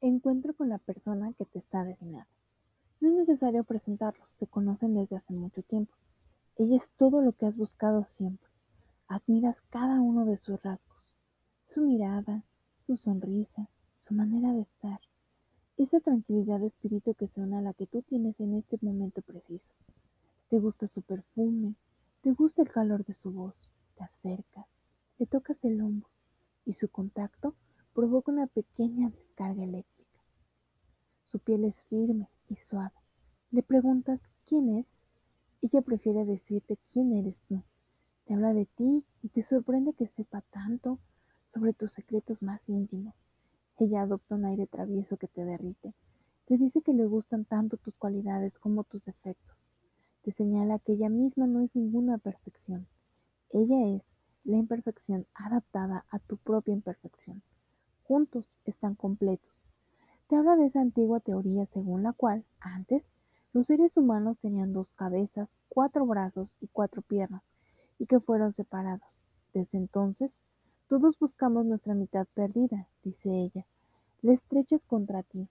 Encuentro con la persona que te está destinado. No es necesario presentarlos, se conocen desde hace mucho tiempo. Ella es todo lo que has buscado siempre. Admiras cada uno de sus rasgos, su mirada, su sonrisa, su manera de estar, esa tranquilidad de espíritu que se une a la que tú tienes en este momento preciso. Te gusta su perfume, te gusta el calor de su voz, te acercas, le tocas el hombro y su contacto provoca una pequeña descarga eléctrica. Su piel es firme y suave. Le preguntas quién es. Ella prefiere decirte quién eres tú. Te habla de ti y te sorprende que sepa tanto sobre tus secretos más íntimos. Ella adopta un aire travieso que te derrite. Te dice que le gustan tanto tus cualidades como tus defectos. Te señala que ella misma no es ninguna perfección. Ella es la imperfección adaptada a tu propia imperfección juntos están completos. Te habla de esa antigua teoría según la cual, antes, los seres humanos tenían dos cabezas, cuatro brazos y cuatro piernas, y que fueron separados. Desde entonces, todos buscamos nuestra mitad perdida, dice ella. La estrechas contra ti.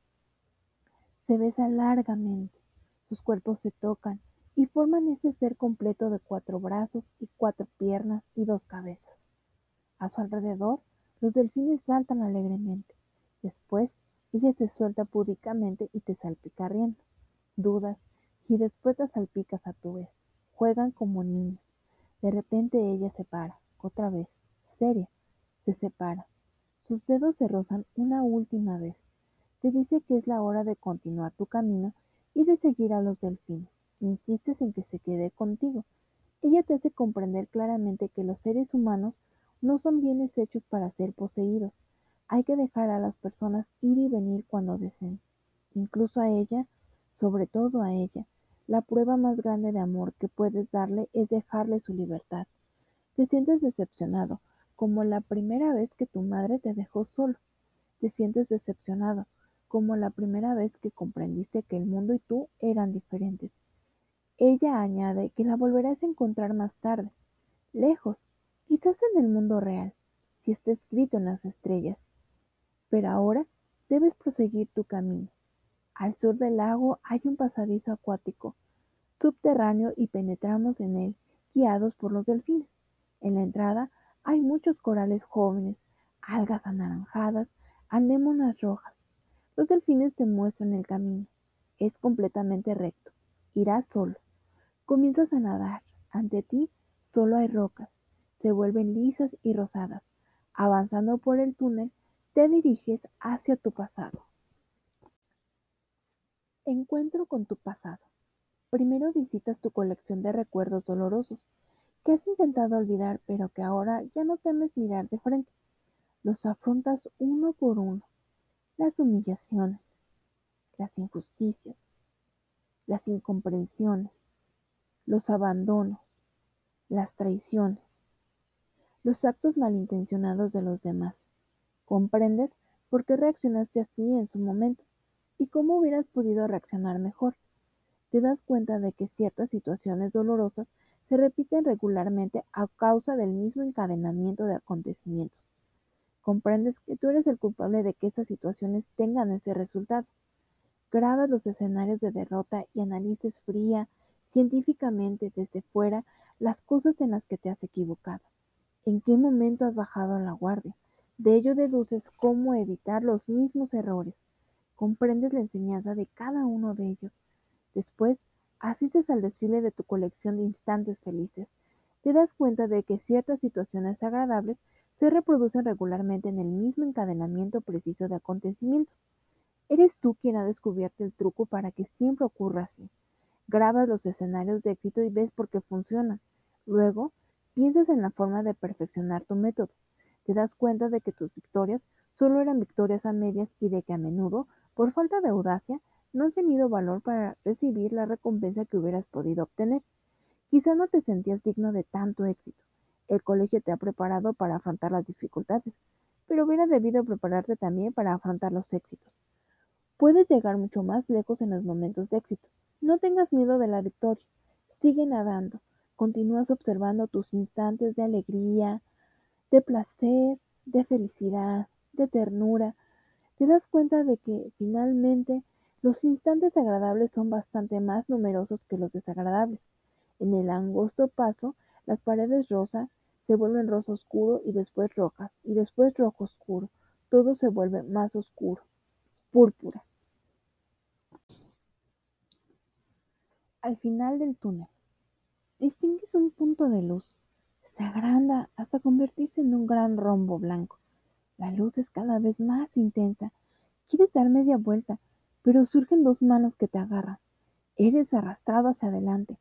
Se besa largamente, sus cuerpos se tocan y forman ese ser completo de cuatro brazos y cuatro piernas y dos cabezas. A su alrededor los delfines saltan alegremente. Después, ella se suelta púdicamente y te salpica riendo. Dudas, y después la salpicas a tu vez. Juegan como niños. De repente ella se para, otra vez, seria. Se separa. Sus dedos se rozan una última vez. Te dice que es la hora de continuar tu camino y de seguir a los delfines. Insistes en que se quede contigo. Ella te hace comprender claramente que los seres humanos no son bienes hechos para ser poseídos. Hay que dejar a las personas ir y venir cuando deseen. Incluso a ella, sobre todo a ella, la prueba más grande de amor que puedes darle es dejarle su libertad. Te sientes decepcionado, como la primera vez que tu madre te dejó solo. Te sientes decepcionado, como la primera vez que comprendiste que el mundo y tú eran diferentes. Ella añade que la volverás a encontrar más tarde, lejos, quizás en el mundo real, si está escrito en las estrellas. Pero ahora debes proseguir tu camino. Al sur del lago hay un pasadizo acuático, subterráneo y penetramos en él, guiados por los delfines. En la entrada hay muchos corales jóvenes, algas anaranjadas, anémonas rojas. Los delfines te muestran el camino. Es completamente recto. Irás solo. Comienzas a nadar. Ante ti solo hay rocas se vuelven lisas y rosadas. Avanzando por el túnel, te diriges hacia tu pasado. Encuentro con tu pasado. Primero visitas tu colección de recuerdos dolorosos que has intentado olvidar pero que ahora ya no temes mirar de frente. Los afrontas uno por uno. Las humillaciones, las injusticias, las incomprensiones, los abandonos, las traiciones, los actos malintencionados de los demás. Comprendes por qué reaccionaste así en su momento y cómo hubieras podido reaccionar mejor. Te das cuenta de que ciertas situaciones dolorosas se repiten regularmente a causa del mismo encadenamiento de acontecimientos. Comprendes que tú eres el culpable de que esas situaciones tengan ese resultado. Grabas los escenarios de derrota y analices fría, científicamente desde fuera, las cosas en las que te has equivocado. ¿En qué momento has bajado la guardia? De ello deduces cómo evitar los mismos errores. Comprendes la enseñanza de cada uno de ellos. Después, asistes al desfile de tu colección de instantes felices. Te das cuenta de que ciertas situaciones agradables se reproducen regularmente en el mismo encadenamiento preciso de acontecimientos. Eres tú quien ha descubierto el truco para que siempre ocurra así. Grabas los escenarios de éxito y ves por qué funcionan. Luego, Piensas en la forma de perfeccionar tu método. Te das cuenta de que tus victorias solo eran victorias a medias y de que a menudo, por falta de audacia, no has tenido valor para recibir la recompensa que hubieras podido obtener. Quizá no te sentías digno de tanto éxito. El colegio te ha preparado para afrontar las dificultades, pero hubiera debido prepararte también para afrontar los éxitos. Puedes llegar mucho más lejos en los momentos de éxito. No tengas miedo de la victoria. Sigue nadando. Continúas observando tus instantes de alegría, de placer, de felicidad, de ternura. te das cuenta de que finalmente los instantes agradables son bastante más numerosos que los desagradables. En el angosto paso, las paredes rosa se vuelven rosa oscuro y después rojas, y después rojo oscuro. Todo se vuelve más oscuro. Púrpura. Al final del túnel, distingues un punto de luz. Se agranda hasta convertirse en un gran rombo blanco. La luz es cada vez más intensa. Quieres dar media vuelta, pero surgen dos manos que te agarran. Eres arrastrado hacia adelante.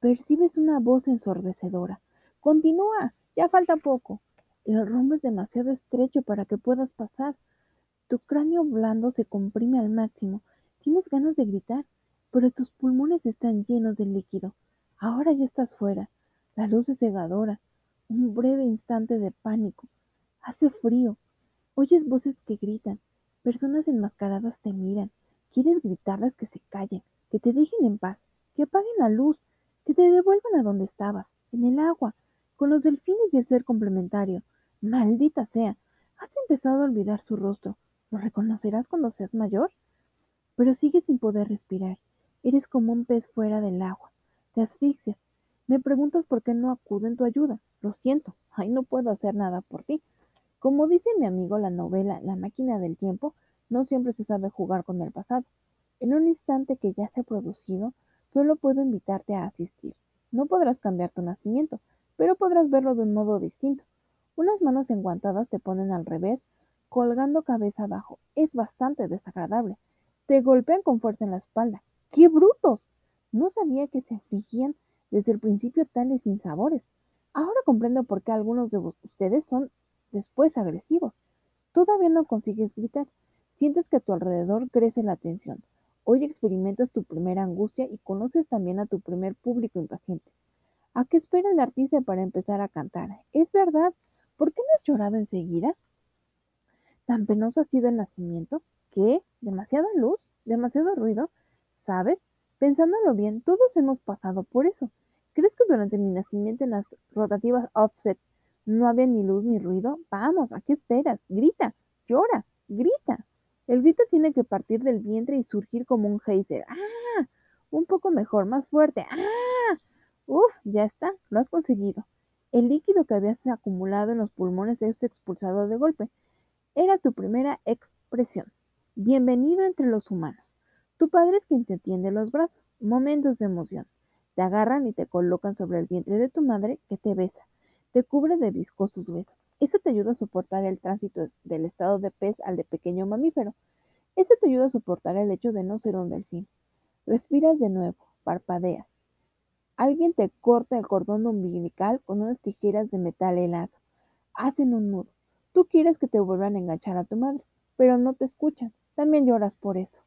Percibes una voz ensordecedora. Continúa, ya falta poco. El rombo es demasiado estrecho para que puedas pasar. Tu cráneo blando se comprime al máximo. Tienes ganas de gritar, pero tus pulmones están llenos de líquido. Ahora ya estás fuera. La luz es cegadora. Un breve instante de pánico. Hace frío. Oyes voces que gritan. Personas enmascaradas te miran. Quieres gritarles que se callen, que te dejen en paz, que apaguen la luz, que te devuelvan a donde estabas, en el agua, con los delfines y el ser complementario. Maldita sea. Has empezado a olvidar su rostro. ¿Lo reconocerás cuando seas mayor? Pero sigues sin poder respirar. Eres como un pez fuera del agua. Te asfixias. Me preguntas por qué no acudo en tu ayuda. Lo siento. Ay, no puedo hacer nada por ti. Como dice mi amigo la novela La máquina del tiempo, no siempre se sabe jugar con el pasado. En un instante que ya se ha producido, solo puedo invitarte a asistir. No podrás cambiar tu nacimiento, pero podrás verlo de un modo distinto. Unas manos enguantadas te ponen al revés, colgando cabeza abajo. Es bastante desagradable. Te golpean con fuerza en la espalda. ¡Qué brutos! No sabía que se afligían desde el principio tales sinsabores. Ahora comprendo por qué algunos de ustedes son después agresivos. Todavía no consigues gritar. Sientes que a tu alrededor crece la tensión. Hoy experimentas tu primera angustia y conoces también a tu primer público impaciente. ¿A qué espera el artista para empezar a cantar? Es verdad. ¿Por qué no has llorado enseguida? ¿Tan penoso ha sido el nacimiento? ¿Qué? ¿Demasiada luz? ¿Demasiado ruido? ¿Sabes? Pensándolo bien, todos hemos pasado por eso. ¿Crees que durante mi nacimiento en las rotativas offset no había ni luz ni ruido. Vamos, ¿a qué esperas? Grita, llora, grita. El grito tiene que partir del vientre y surgir como un geyser. ¡Ah! Un poco mejor, más fuerte. ¡Ah! Uf, ya está, lo has conseguido. El líquido que habías acumulado en los pulmones es expulsado de golpe. Era tu primera expresión. Bienvenido entre los humanos. Tu padre es quien te tiende los brazos. Momentos de emoción. Te agarran y te colocan sobre el vientre de tu madre que te besa te cubre de viscosos besos. Eso te ayuda a soportar el tránsito del estado de pez al de pequeño mamífero. Eso te ayuda a soportar el hecho de no ser un delfín. Respiras de nuevo, parpadeas. Alguien te corta el cordón umbilical con unas tijeras de metal helado. Hacen un nudo. Tú quieres que te vuelvan a enganchar a tu madre, pero no te escuchan. También lloras por eso.